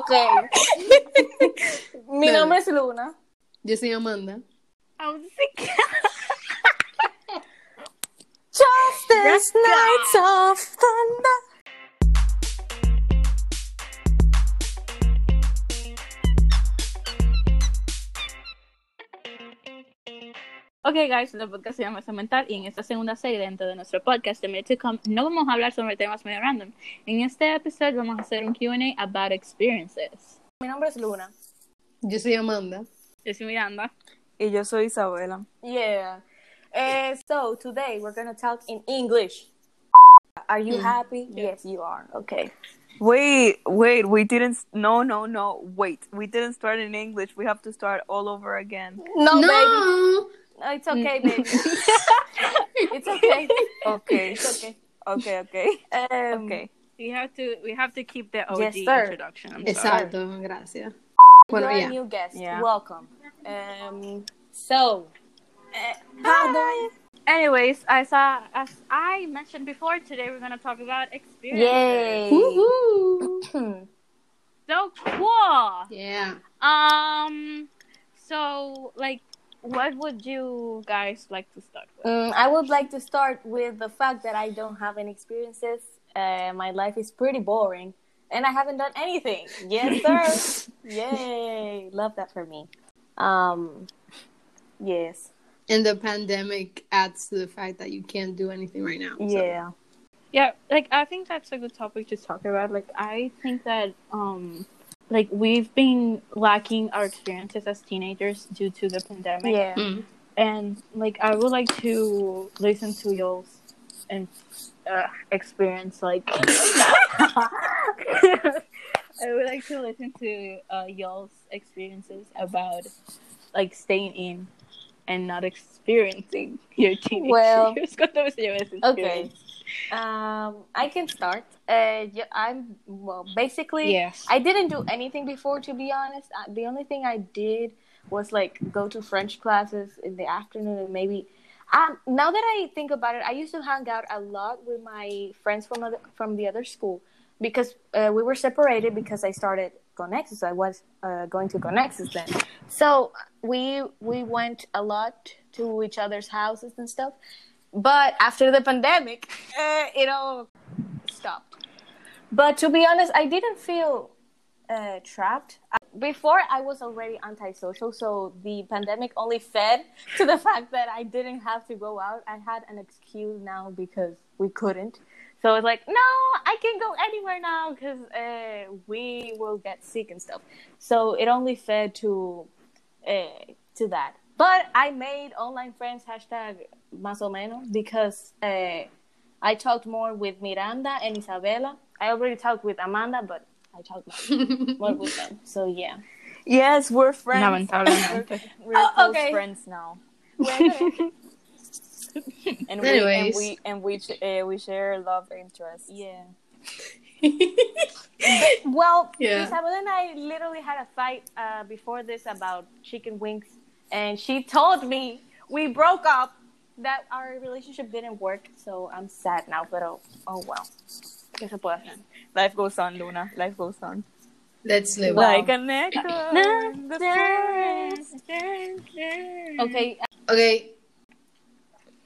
Ok. Mi nombre es Luna. Yo soy Amanda. Justice Nights of Thunder. Ok, guys, el podcast se llama Mental y en esta segunda serie dentro de nuestro podcast de Minute to Come no vamos a hablar sobre temas medio random. En este episodio vamos a hacer un Q&A about experiences. Mi nombre es Luna. Yo soy Amanda. Yo soy Miranda. Y yo soy Isabela. Yeah. Uh, so today we're gonna talk in English. Are you happy? Yes, you are. Okay. Wait, wait, we didn't. No, no, no. Wait, we didn't start in English. We have to start all over again. No, baby. No. No, it's okay, baby. it's okay. Okay, It's okay. okay, okay, Um, okay. We have to we have to keep the OG Yes, sir. introduction. I'm sorry. Exacto, gracias. You're Bueno, a new guest. Yeah. Welcome. Um, so, uh, how do Anyways, as uh, as I mentioned before, today we're gonna talk about experiences. Yay. Woohoo. So cool. Yeah. Um. So, like, what would you guys like to start with? Um, I would like to start with the fact that I don't have any experiences. Uh, my life is pretty boring, and I haven't done anything. Yes, sir. Yay! Love that for me. Um, yes. And the pandemic adds to the fact that you can't do anything right now. so- Yeah. Yeah, like I think that's a good topic to talk about. Like I think that um like we've been lacking our experiences as teenagers due to the pandemic. Yeah. Mm. And like I would like to listen to y'all's and uh, experience like I would like to listen to uh, y'all's experiences about like staying in and not experiencing your teenage Well, years. ¿Cuánto se lleva ese Okay. Um, I can start. Uh, yeah, I'm well. Basically, Yes. I didn't do anything before, to be honest. Uh, The only thing I did was like go to French classes in the afternoon and maybe. Um, now that I think about it, I used to hang out a lot with my friends from other, from the other school because uh, we were separated because I started Conexus. I was uh, going to Conexus then, so we we went a lot to each other's houses and stuff. But after the pandemic, uh, it all stopped. But to be honest, I didn't feel uh, trapped. Before, I was already antisocial, so the pandemic only fed to the fact that I didn't have to go out. I had an excuse now because we couldn't. So it's like, no, I can go anywhere now because uh, we will get sick and stuff. So it only fed to uh, to that. But I made online friends hashtag más o menos because uh, I talked more with Miranda and Isabela. I already talked with Amanda, but I talked more, more with them. So yeah. Yes, we're friends. Lamentablemente. We're Oh, close okay. friends now, and we Anyways. and we and we uh, we share love interests. yeah. Well, Yeah. Isabel and I literally had a fight uh, before this about chicken wings, and she told me we broke up, that our relationship didn't work. So I'm sad now, but oh, oh well. ¿Qué se puede hacer? Life goes on, Luna. Life goes on. Let's live. Wow. Like an echo. in the forest. Okay, Okay, Uh,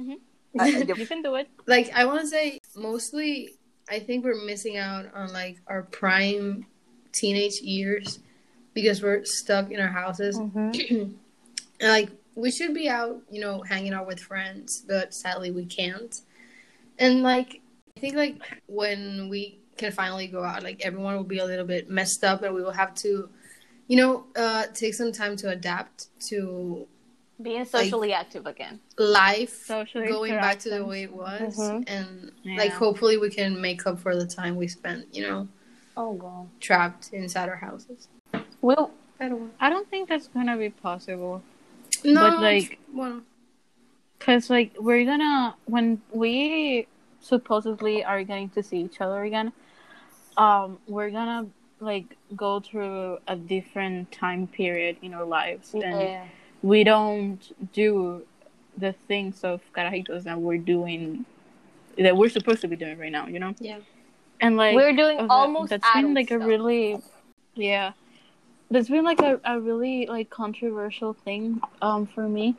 mm-hmm. uh You can do it. like I want to say mostly I think we're missing out on like our prime teenage years because we're stuck in our houses. Mm-hmm. and like we should be out, you know, hanging out with friends, but sadly we can't. And like I think like when we can finally go out, like everyone will be a little bit messed up and we will have to you know, uh take some time to adapt to being socially active again. life Social going back to the way it was Mhm. and Yeah. like hopefully we can make up for the time we spent you know Oh god. trapped inside our houses Well, I don't I don't think that's gonna be possible. No But, like- well Cause like we're gonna when we supposedly are going to see each other again, um, we're gonna like go through a different time period in our lives, and we don't do the things of carajitos that we're doing that we're supposed to be doing right now. You know, yeah and like We're doing almost that's been adult like a stuff. really Yeah. There's been like a, a really like controversial thing um for me.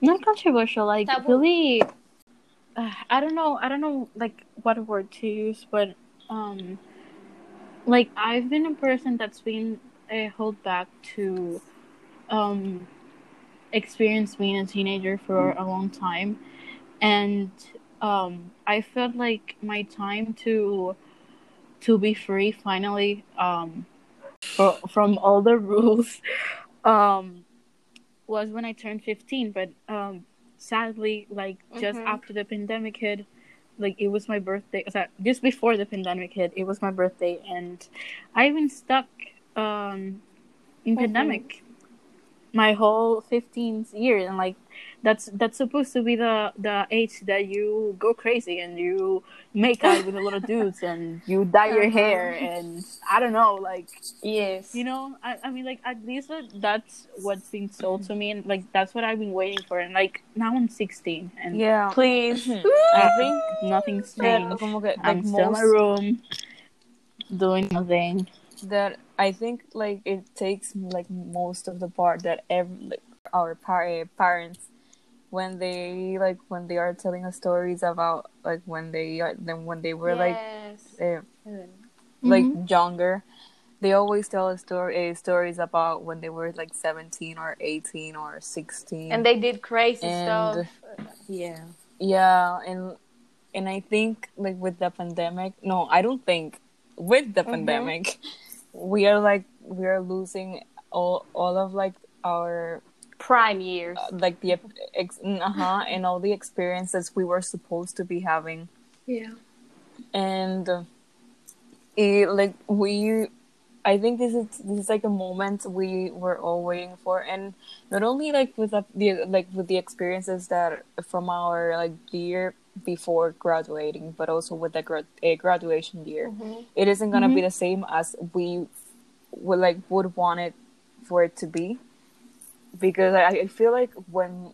Not controversial, like Taboo. really uh, I don't know, I don't know like what word to use, but um like I've been a person that's been uh, held back to um experience being a teenager for a long time and um I felt like my time to to be free finally um fro- from all the rules um was when I turned 15 but um sadly like just Mhm. after the pandemic hit like it was my birthday sorry, just before the pandemic hit it was my birthday and I've been stuck um in Mhm. pandemic my whole 15th year and like that's that's supposed to be the the age that you go crazy and you make out with a lot of dudes and you dye your Uh-huh. hair and I don't know like Yes. you know I, I mean like at least that, that's what's been sold to me and like that's what I've been waiting for and like now I'm 16 and Yeah. Please. I think nothing's changed que, like I'm still in my room doing nothing that I think like it takes like most of the part that every like our par- parents when they like when they are telling us stories about like when they are then when they were like yes. uh, Mm. like younger they always tell us story uh, stories about when they were like 17 or 18 or 16 and they did crazy And- stuff. Yeah. yeah and and i think like with the pandemic no i don't think with the Mhm. pandemic we are like we are losing all all of like our Prime years. uh, like the ex- uh-huh and all the experiences we were supposed to be having Yeah. and uh, it, like we i think this is this is like a moment we were all waiting for and not only like with the, like with the experiences that from our like year before graduating but also with the grad- a graduation year Mhm. it isn't gonna be Mhm. the same as we would like would want it for it to be because I, I feel like when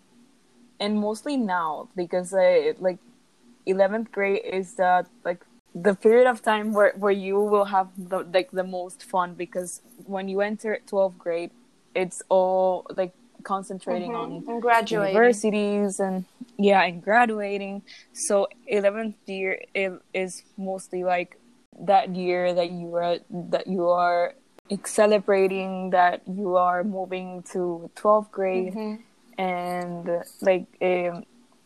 and mostly now because I like 11th grade is the like the period of time where, where you will have the like the most fun because when you enter 12th grade it's all like concentrating on Mhm. And graduating. universities and yeah and graduating so 11th year it is mostly like that year that you are that you are celebrating that you are moving to 12th grade Mhm. and like um,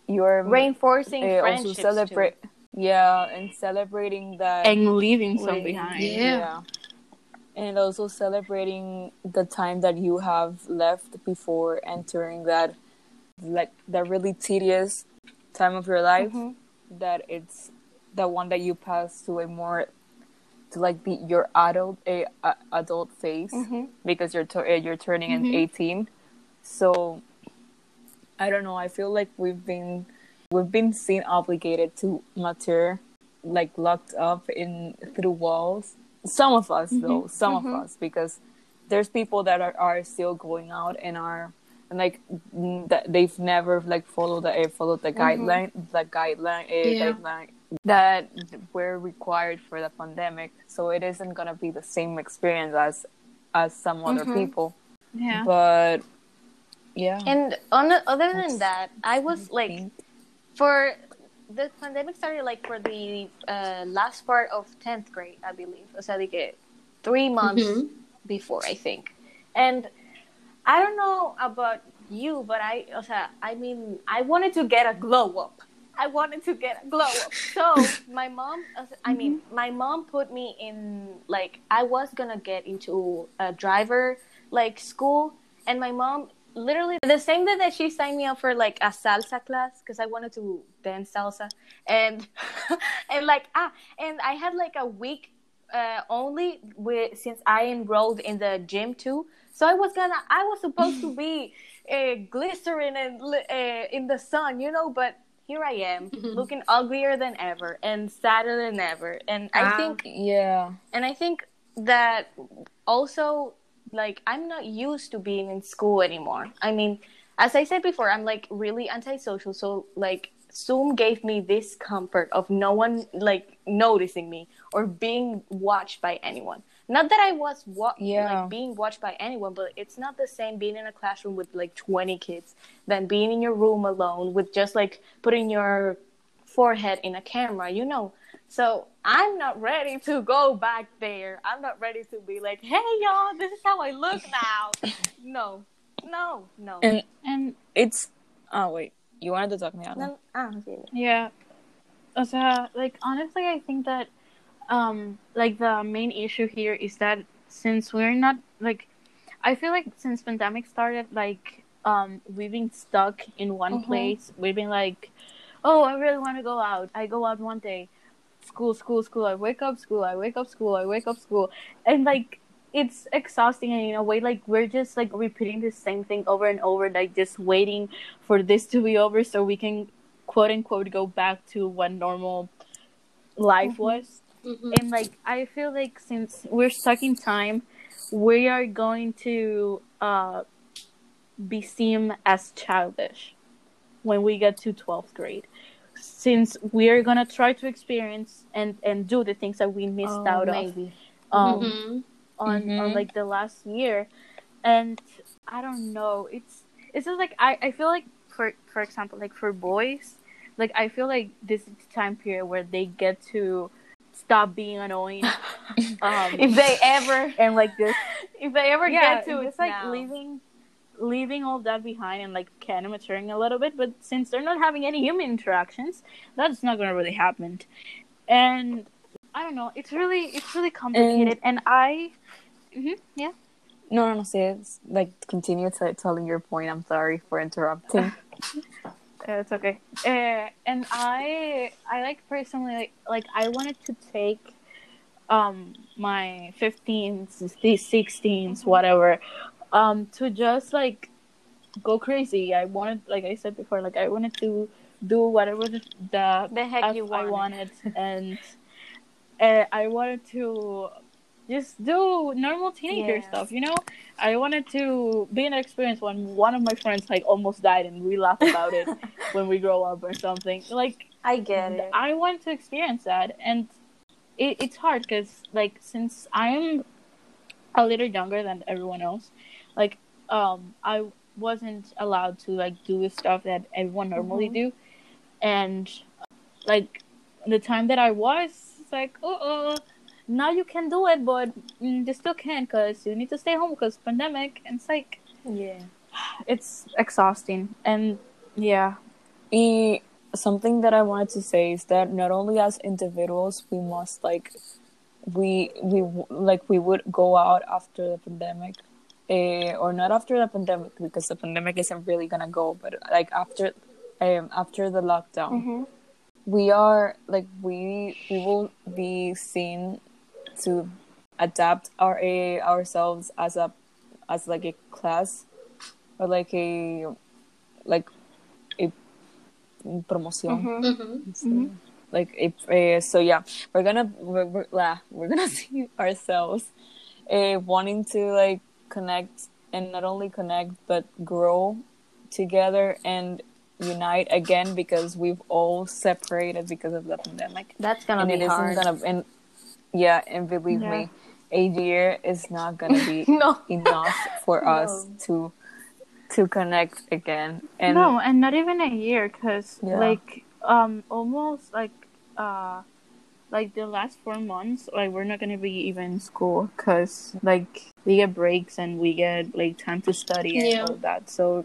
you're Reinforcing uh, also friendships. celebrate yeah and celebrating that and leaving some Wait, behind Yeah. and also celebrating the time that you have left before entering that like that really tedious time of your life Mhm. that it's the one that you pass to a more to like be your adult a, a adult phase Mhm. because you're tu- uh, you're turning in Mhm. 18 so i don't know. I feel like we've been we've been seen obligated to mature like locked up in through walls. Some of us though. Some of us because there's people that are, are still going out and are and like that they've never like followed the uh, followed the guideline the guideline Yeah. guideline that were required for the pandemic so it isn't gonna be the same experience as as some other Mhm. people yeah but yeah And on, other That's- than that, I was like, for the pandemic started like for the uh, last part of 10th grade, I believe. O sea, like three months Mhm. before, I think. And I don't know about you, but I, o sea, I mean, I wanted to get a glow up. I wanted to get a glow up. So my mom, I mean, my mom put me in like I was gonna get into a driver like school, and my mom literally the same day that she signed me up for like a salsa class because I wanted to dance salsa, and and like ah, and I had like a week uh, only with since I enrolled in the gym too. So I was gonna, I was supposed to be uh, glycerin and uh, in the sun, you know. But here I am, looking uglier than ever and sadder than ever. And I Ah. think, yeah and I think that also, like, I'm not used to being in school anymore. I mean, as I said before, I'm like really antisocial. So like, Zoom gave me this comfort of no one like noticing me or being watched by anyone. Not that I was wa- Yeah. like being watched by anyone, but it's not the same being in a classroom with like 20 kids than being in your room alone with just like putting your forehead in a camera, you know. So I'm not ready to go back there. I'm not ready to be like, hey y'all, this is how I look now. no, no, no. And And it's oh wait, you wanted to talk me out. No, ah. Yeah. O sea, like honestly, I think that um like the main issue here is that since we're not like I feel like since pandemic started like um we've been stuck in one Mhm. place. We've been like, "Oh, I really want to go out." I go out one day. School, school, school. I wake up, school. I wake up, school. I wake up, school. And like it's exhausting and in a way like we're just like repeating the same thing over and over like just waiting for this to be over so we can quote unquote go back to what normal life was Mhm. and like i feel like since we're stuck in time we are going to uh be seen as childish when we get to 12th grade since we are gonna try to experience and and do the things that we missed Oh, out of maybe. um Mhm. on on Mhm. like the last year and i don't know it's it's just like i i feel like for for example like for boys like i feel like this is the time period where they get to stop being annoying um If they ever, and like this if they ever yeah get to it's like now. leaving leaving all that behind and like kind of maturing a little bit but since they're not having any human interactions that's not gonna really happen and i don't know it's really it's really complicated and, i mm-hmm, yeah No, no, no. Say it's like continue t- telling your point. I'm sorry for interrupting. Uh, it's okay. Uh, and I, I like personally like like I wanted to take, um, my 15s, 16s, whatever, um, to just like go crazy. I wanted, like I said before, like I wanted to do whatever the the, The heck you I wanted. wanted, and uh, I wanted to just do normal teenager Yeah. stuff. You know, I wanted to be in an experience when one of my friends like almost died, and we laugh about it when we grow up or something. Like I get it. I want to experience that, and it, it's hard because like since I'm a little younger than everyone else, like um I wasn't allowed to like do the stuff that everyone normally do, and like the time that I was, it's like oh. oh now you can do it, but mm, you still can't because you need to stay home because pandemic. And it's like Yeah. it's exhausting, and yeah, E- something that I wanted to say is that not only as individuals we must like we we like we would go out after the pandemic eh, or not after the pandemic because the pandemic isn't really gonna go but like after um after the lockdown Mm-hmm. we are like we we will be seen to adapt our a ourselves as a as like a class or like a like a promotion Mhm. like if uh, so yeah we're gonna we're, we're, lah, we're gonna see ourselves uh, wanting to like connect and not only connect but grow together and unite again because we've all separated because of the pandemic That's gonna and be it hard. isn't gonna and yeah and believe Yeah. me a year is not gonna be no. enough for us to to connect again and no, and not even a year, cause Yeah. like um almost like uh like the last four months, like we're not gonna be even in school, cause like we get breaks and we get like time to study and Yeah. all that. So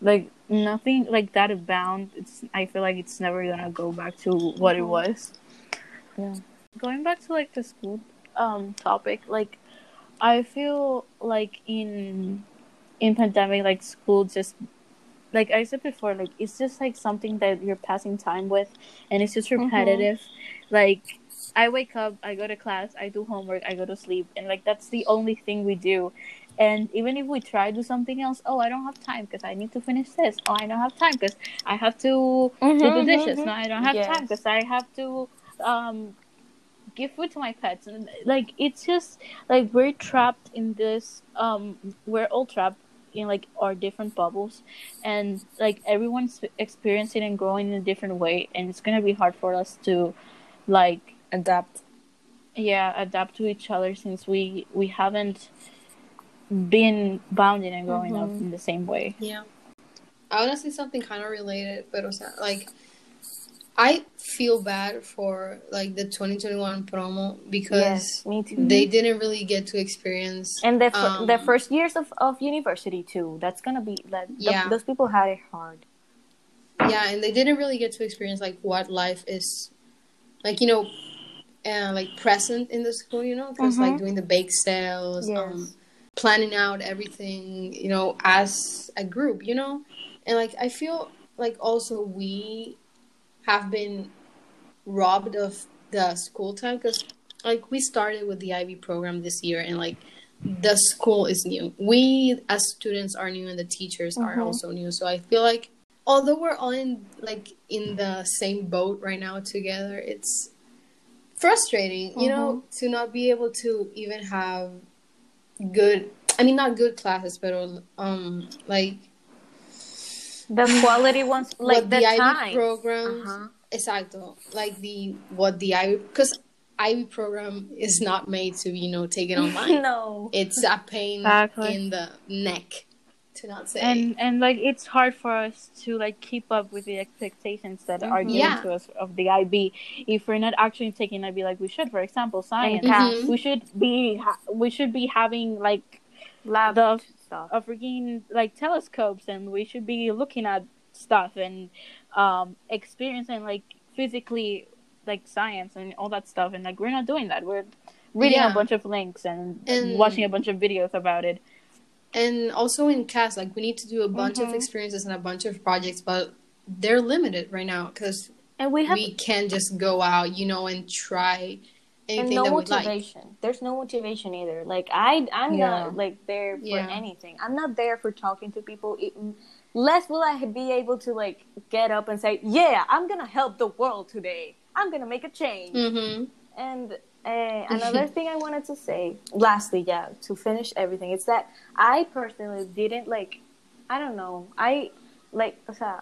like nothing like that abound. It's I feel like it's never gonna go back to what it was. Yeah. Going back to like the school um topic, like I feel like in in pandemic like school just like I said before, like it's just like something that you're passing time with and it's just repetitive. Like I wake up, I go to class, I do homework, I go to sleep and like that's the only thing we do. And even if we try to do something else, oh, I don't have time because I need to finish this. Oh, I don't have time because I have to do the dishes. mhm. No, I don't have time because I have to um give food to my pets. And like it's just like we're trapped in this. Um, we're all trapped in like our different bubbles, and like everyone's experiencing and growing in a different way, and it's gonna be hard for us to like adapt yeah adapt to each other since we we haven't been bounding and growing up Mhm. in the same way. Yeah. I want to say something kind of related, but o sea, like, I feel bad for like the 2021 promo because Yes, me too. they didn't really get to experience. and the the um, first years of, of university too. That's gonna be like Yeah. those people had it hard. Yeah, and they didn't really get to experience like what life is, like you know, uh, like present in the school. You know, because like Mhm. doing the bake sales, Yes. um, planning out everything. You know, as a group. You know, and like I feel like also we have been robbed of the school time because like we started with the IB program this year and like the school is new. We as students are new and the teachers are Mhm. also new. So I feel like although we're all in like in the same boat right now together, it's frustrating, you know, to not be able to even have good I mean not good classes, but um like The quality ones, like what the, the, IB time. programs Uh-huh. exacto like the what the IB because IB program is not made to you know taken online no. it's a pain Exactly. in the neck to not say And and like it's hard for us to like keep up with the expectations that are Mhm. given Yeah. to us of the IB. If we're not actually taking IB like we should, for example, science, CAS. we should be ha- we should be having like Lab the stuff. a freaking like telescopes and we should be looking at stuff and um experiencing like physically like science and all that stuff and like we're not doing that we're reading Yeah. a bunch of links and, And- watching a bunch of videos about it and also in CAS like we need to do a bunch of Mhm. experiences and a bunch of projects but they're limited right now because And we have we can't just go out you know and try and no we like motivation. There's no motivation either. Like I, I'm Yeah. not like there for Yeah. anything. I'm not there for talking to people. It, less will I be able to like get up and say, "Yeah, I'm gonna help the world today. I'm gonna make a change." mm-hmm. And uh, another thing I wanted to say, lastly, yeah, to finish everything, it's that I personally didn't like, I don't know, I like, o sea,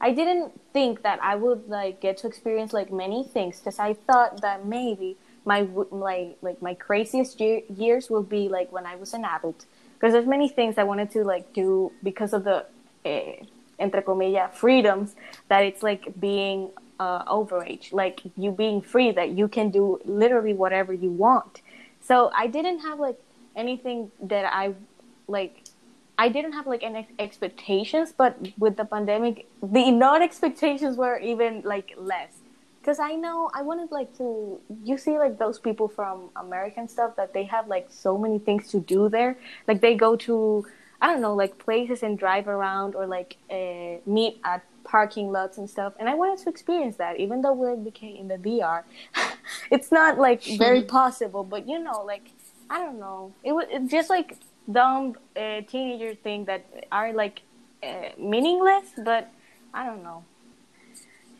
I didn't think that I would like get to experience like many things because I thought that maybe my like like my craziest year, years will be like when I was an adult because there's many things I wanted to like do because of the eh, entre comillas freedoms that it's like being uh, overage, like you being free that you can do literally whatever you want. So I didn't have like anything that I like. I didn't have like any expectations, but with the pandemic, the not expectations were even like less. Because I know I wanted like to. You see like those people from American stuff that they have like so many things to do there. Like they go to I don't know like places and drive around or like uh, meet at parking lots and stuff. And I wanted to experience that, even though we're became in the DR. it's not like very possible, but you know, like I don't know. It was it's just like dumb uh, teenager thing that are like uh, meaningless, but I don't know.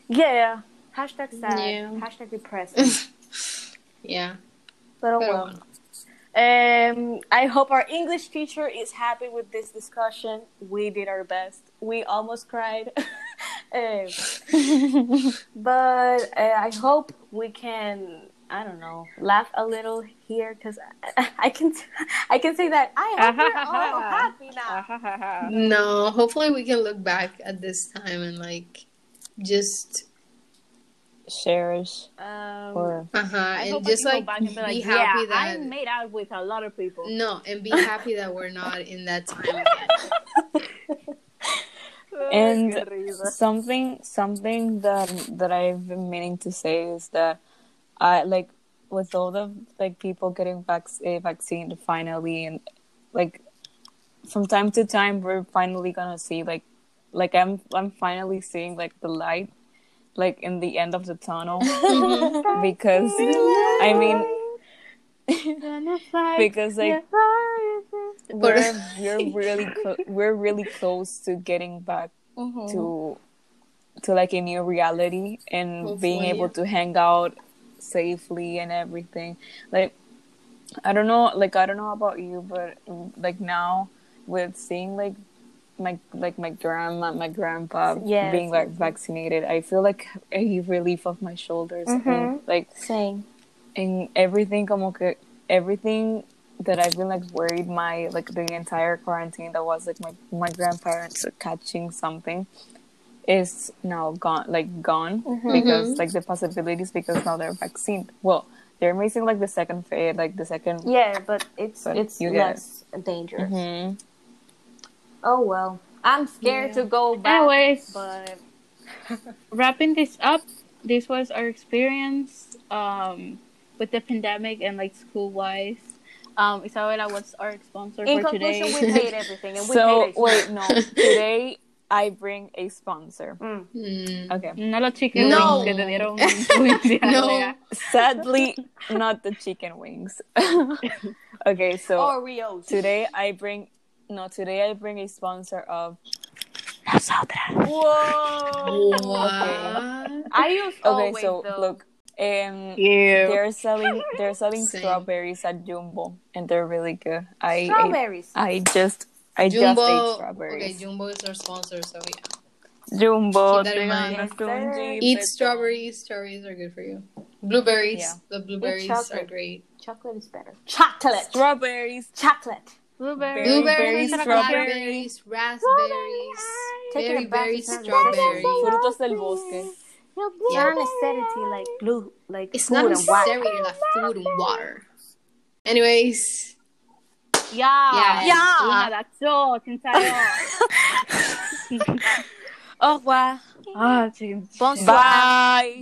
Yeah. Hashtag sad. Yeah. Hashtag depressing. yeah but oh Pero well. Um, I hope our English teacher is happy with this discussion. We did our best. We almost cried. Um, but uh, I hope we can, I don't know, laugh a little here because I, I can I can say that I hope we're all happy now. No, hopefully we can look back at this time and like just shares Um, or uh huh I and just like back and be be happy yeah, that I made out with a lot of people. no and be happy that we're not in that time again. and something something that that I've been meaning to say is that I like with all the like people getting vac- uh, vaccinated finally and like from time to time we're finally gonna see like like I'm I'm finally seeing like the light like in the end of the tunnel. Because I mean because like we're we're really we're really close to getting back Mhm. to to like a new reality and being able yeah. to hang out safely and everything. Like i don't know like i don't know about you but like now with seeing like my like my grandma my grandpa Yes. being like vaccinated i feel like a relief of my shoulders and Mhm. like Same. and everything como que everything that I've been like worried my like the entire quarantine that was like my my grandparents catching something is now gone like gone because like the possibilities because now they're vaccine well they're missing like the second phase like the second Yeah, but it's But it's it. less dangerous. Mhm. Oh well, I'm scared Yeah. to go back. Anyways, but wrapping this up, this was our experience um, with the pandemic and like school wise. Um, Isabella was our sponsor in for conclusion, today. we hate everything, and we so hate it. wait no today I bring a sponsor Mm. Mm. okay No los chicken No. wings que te dieron No. sadly not the chicken wings okay so Oreos. Today I bring no. Today I bring a sponsor of. Whoa. What? I use Okay, always so though. look, um, Ew. they're selling they're selling Same. strawberries at Jumbo, and they're really good. I ate, strawberries. I just I just ate Jumbo. Okay. Jumbo is our sponsor, so yeah. Jumbo, Keep that in mind. Eat strawberries. Strawberries are good for you. Blueberries. Yeah. The blueberries are great. Chocolate is better. Chocolate. Strawberries. Chocolate. Blueberry. Blueberries, Blueberries, strawberries. raspberries, Taking very, it back very to time. strawberry. Frutos del bosque. It's not necessity like blue, like It's food not and water. like food and water. Anyways, Yeah. Yeah. Yeah, yeah that's all. Tintayo. Au revoir. Ah, chicken. Bonsoir. Bye.